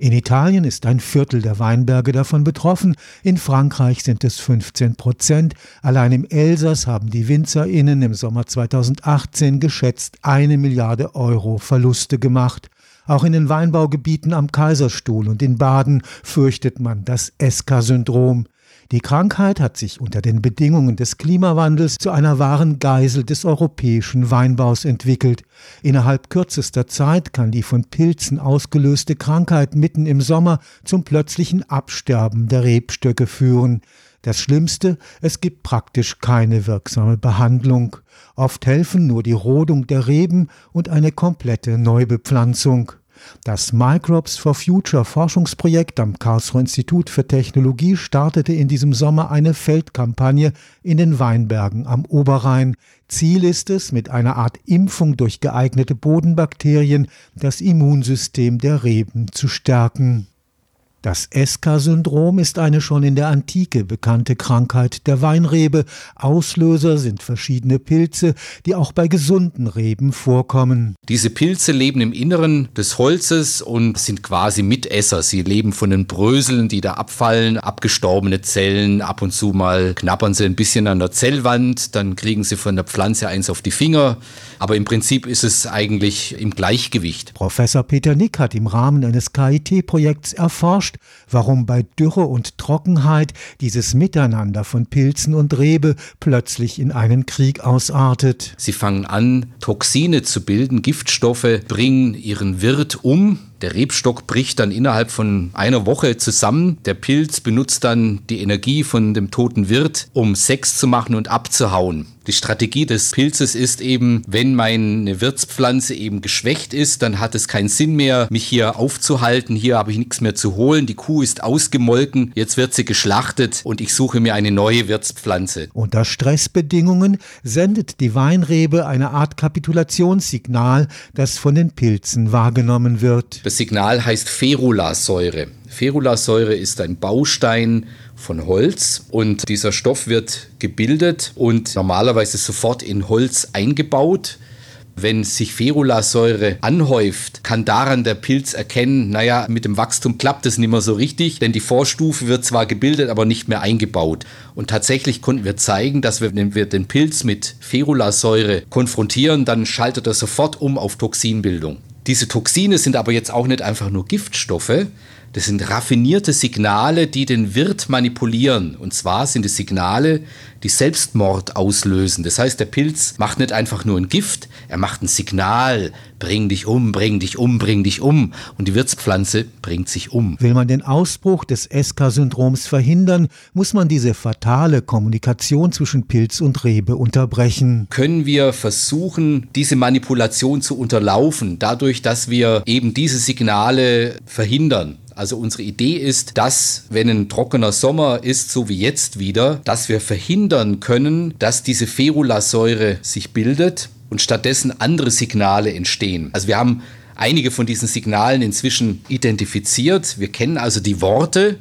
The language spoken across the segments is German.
In Italien ist ein Viertel der Weinberge davon betroffen, in Frankreich sind es 15 Prozent. Allein im Elsass haben die WinzerInnen im Sommer 2018 geschätzt eine Milliarde Euro Verluste gemacht. Auch in den Weinbaugebieten am Kaiserstuhl und in Baden fürchtet man das Eska-Syndrom. Die Krankheit hat sich unter den Bedingungen des Klimawandels zu einer wahren Geisel des europäischen Weinbaus entwickelt. Innerhalb kürzester Zeit kann die von Pilzen ausgelöste Krankheit mitten im Sommer zum plötzlichen Absterben der Rebstöcke führen. Das Schlimmste, es gibt praktisch keine wirksame Behandlung. Oft helfen nur die Rodung der Reben und eine komplette Neubepflanzung. Das Microbes for Future Forschungsprojekt am Karlsruher Institut für Technologie startete in diesem Sommer eine Feldkampagne in den Weinbergen am Oberrhein. Ziel ist es, mit einer Art Impfung durch geeignete Bodenbakterien das Immunsystem der Reben zu stärken. Das Eska-Syndrom ist eine schon in der Antike bekannte Krankheit der Weinrebe. Auslöser sind verschiedene Pilze, die auch bei gesunden Reben vorkommen. Diese Pilze leben im Inneren des Holzes und sind quasi Mitesser. Sie leben von den Bröseln, die da abfallen, abgestorbene Zellen. Ab und zu mal knappern sie ein bisschen an der Zellwand, dann kriegen sie von der Pflanze eins auf die Finger. Aber im Prinzip ist es eigentlich im Gleichgewicht. Professor Peter Nick hat im Rahmen eines KIT-Projekts erforscht, warum bei Dürre und Trockenheit dieses Miteinander von Pilzen und Rebe plötzlich in einen Krieg ausartet. Sie fangen an, Toxine zu bilden, Giftstoffe bringen ihren Wirt um, der Rebstock bricht dann innerhalb von einer Woche zusammen. Der Pilz benutzt dann die Energie von dem toten Wirt, um Sex zu machen und abzuhauen. Die Strategie des Pilzes ist eben, wenn meine Wirtspflanze eben geschwächt ist, dann hat es keinen Sinn mehr, mich hier aufzuhalten. Hier habe ich nichts mehr zu holen. Die Kuh ist ausgemolken, jetzt wird sie geschlachtet und ich suche mir eine neue Wirtspflanze. Unter Stressbedingungen sendet die Weinrebe eine Art Kapitulationssignal, das von den Pilzen wahrgenommen wird. Das Signal heißt Ferulasäure. Ferulasäure ist ein Baustein von Holz und dieser Stoff wird gebildet und normalerweise sofort in Holz eingebaut. Wenn sich Ferulasäure anhäuft, kann daran der Pilz erkennen, naja, mit dem Wachstum klappt es nicht mehr so richtig, denn die Vorstufe wird zwar gebildet, aber nicht mehr eingebaut. Und tatsächlich konnten wir zeigen, dass wir, wenn wir den Pilz mit Ferulasäure konfrontieren, dann schaltet er sofort um auf Toxinbildung. Diese Toxine sind aber jetzt auch nicht einfach nur Giftstoffe, das sind raffinierte Signale, die den Wirt manipulieren. Und zwar sind es Signale, die Selbstmord auslösen. Das heißt, der Pilz macht nicht einfach nur ein Gift, er macht ein Signal. Bring dich um, bring dich um, bring dich um. Und die Wirtspflanze bringt sich um. Will man den Ausbruch des SK-Syndroms verhindern, muss man diese fatale Kommunikation zwischen Pilz und Rebe unterbrechen. Können wir versuchen, diese Manipulation zu unterlaufen, dadurch, dass wir eben diese Signale verhindern? Also unsere Idee ist, dass, wenn ein trockener Sommer ist, so wie jetzt wieder, dass wir verhindern können, dass diese Ferulasäure sich bildet und stattdessen andere Signale entstehen. Also wir haben einige von diesen Signalen inzwischen identifiziert. Wir kennen also die Worte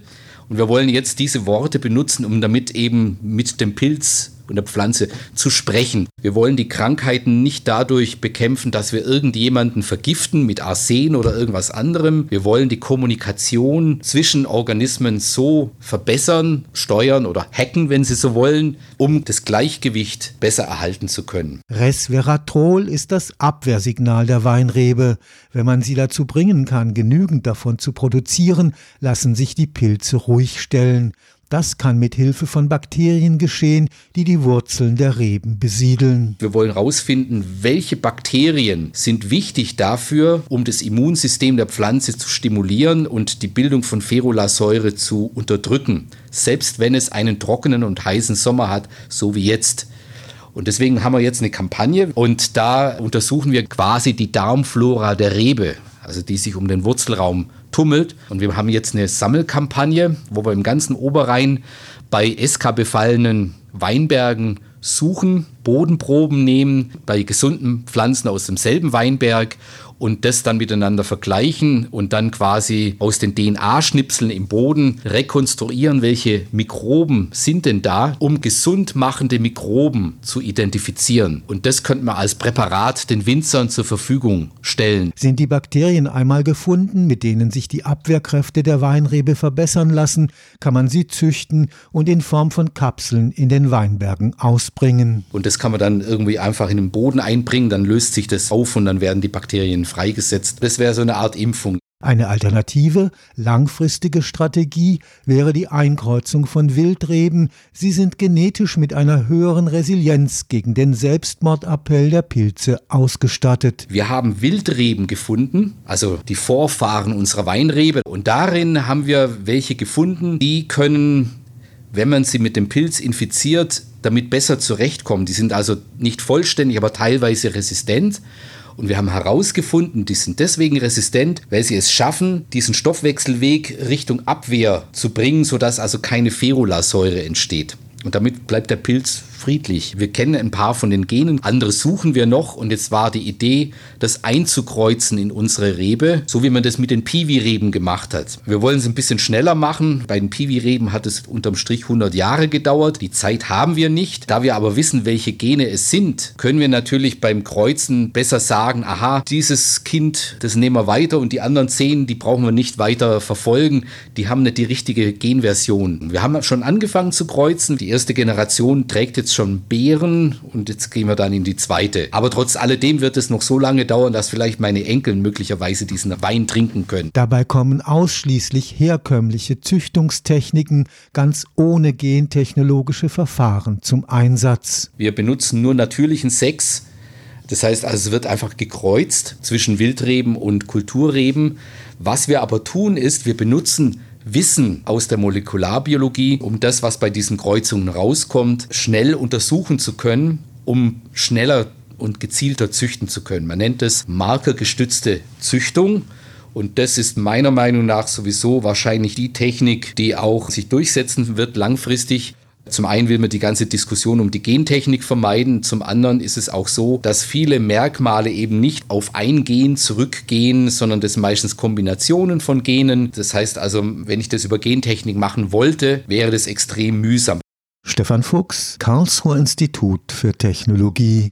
und wir wollen jetzt diese Worte benutzen, um damit eben mit dem Pilz und der Pflanze zu sprechen. Wir wollen die Krankheiten nicht dadurch bekämpfen, dass wir irgendjemanden vergiften mit Arsen oder irgendwas anderem. Wir wollen die Kommunikation zwischen Organismen so verbessern, steuern oder hacken, wenn Sie so wollen, um das Gleichgewicht besser erhalten zu können. Resveratrol ist das Abwehrsignal der Weinrebe. Wenn man sie dazu bringen kann, genügend davon zu produzieren, lassen sich die Pilze ruhig stellen. Das kann mit Hilfe von Bakterien geschehen, die die Wurzeln der Reben besiedeln. Wir wollen herausfinden, welche Bakterien sind wichtig dafür, um das Immunsystem der Pflanze zu stimulieren und die Bildung von Ferulasäure zu unterdrücken, selbst wenn es einen trockenen und heißen Sommer hat, so wie jetzt. Und deswegen haben wir jetzt eine Kampagne und da untersuchen wir quasi die Darmflora der Rebe, also die sich um den Wurzelraum tummelt. Und wir haben jetzt eine Sammelkampagne, wo wir im ganzen Oberrhein bei SK befallenen Weinbergen suchen, Bodenproben nehmen bei gesunden Pflanzen aus demselben Weinberg und das dann miteinander vergleichen und dann quasi aus den DNA-Schnipseln im Boden rekonstruieren, welche Mikroben sind denn da, um gesund machende Mikroben zu identifizieren. Und das könnte man als Präparat den Winzern zur Verfügung stellen. Sind die Bakterien einmal gefunden, mit denen sich die Abwehrkräfte der Weinrebe verbessern lassen, kann man sie züchten und in Form von Kapseln in den Weinbergen ausbringen. Und das kann man dann irgendwie einfach in den Boden einbringen, dann löst sich das auf und dann werden die Bakterien freigesetzt. Das wäre so eine Art Impfung. Eine alternative, langfristige Strategie wäre die Einkreuzung von Wildreben. Sie sind genetisch mit einer höheren Resilienz gegen den Selbstmordappell der Pilze ausgestattet. Wir haben Wildreben gefunden, also die Vorfahren unserer Weinrebe. Und darin haben wir welche gefunden, die können, wenn man sie mit dem Pilz infiziert, damit besser zurechtkommen. Die sind also nicht vollständig, aber teilweise resistent. Und wir haben herausgefunden, die sind deswegen resistent, weil sie es schaffen, diesen Stoffwechselweg Richtung Abwehr zu bringen, sodass also keine Ferulasäure entsteht. Und damit bleibt der Pilz friedlich. Wir kennen ein paar von den Genen, andere suchen wir noch und jetzt war die Idee, das einzukreuzen in unsere Rebe, so wie man das mit den Piwi-Reben gemacht hat. Wir wollen es ein bisschen schneller machen. Bei den Piwi-Reben hat es unterm Strich 100 Jahre gedauert. Die Zeit haben wir nicht. Da wir aber wissen, welche Gene es sind, können wir natürlich beim Kreuzen besser sagen, aha, dieses Kind, das nehmen wir weiter und die anderen zehn, die brauchen wir nicht weiter verfolgen. Die haben nicht die richtige Genversion. Wir haben schon angefangen zu kreuzen. Die erste Generation trägt jetzt jetzt schon Beeren und jetzt gehen wir dann in die zweite. Aber trotz alledem wird es noch so lange dauern, dass vielleicht meine Enkel möglicherweise diesen Wein trinken können. Dabei kommen ausschließlich herkömmliche Züchtungstechniken ganz ohne gentechnologische Verfahren zum Einsatz. Wir benutzen nur natürlichen Sex. Das heißt also, es wird einfach gekreuzt zwischen Wildreben und Kulturreben. Was wir aber tun ist, wir benutzen Wissen aus der Molekularbiologie, um das, was bei diesen Kreuzungen rauskommt, schnell untersuchen zu können, um schneller und gezielter züchten zu können. Man nennt es markergestützte Züchtung. Und das ist meiner Meinung nach sowieso wahrscheinlich die Technik, die auch sich durchsetzen wird langfristig. Zum einen will man die ganze Diskussion um die Gentechnik vermeiden, zum anderen ist es auch so, dass viele Merkmale eben nicht auf ein Gen zurückgehen, sondern das meistens Kombinationen von Genen. Das heißt also, wenn ich das über Gentechnik machen wollte, wäre das extrem mühsam. Stefan Fuchs, Karlsruher Institut für Technologie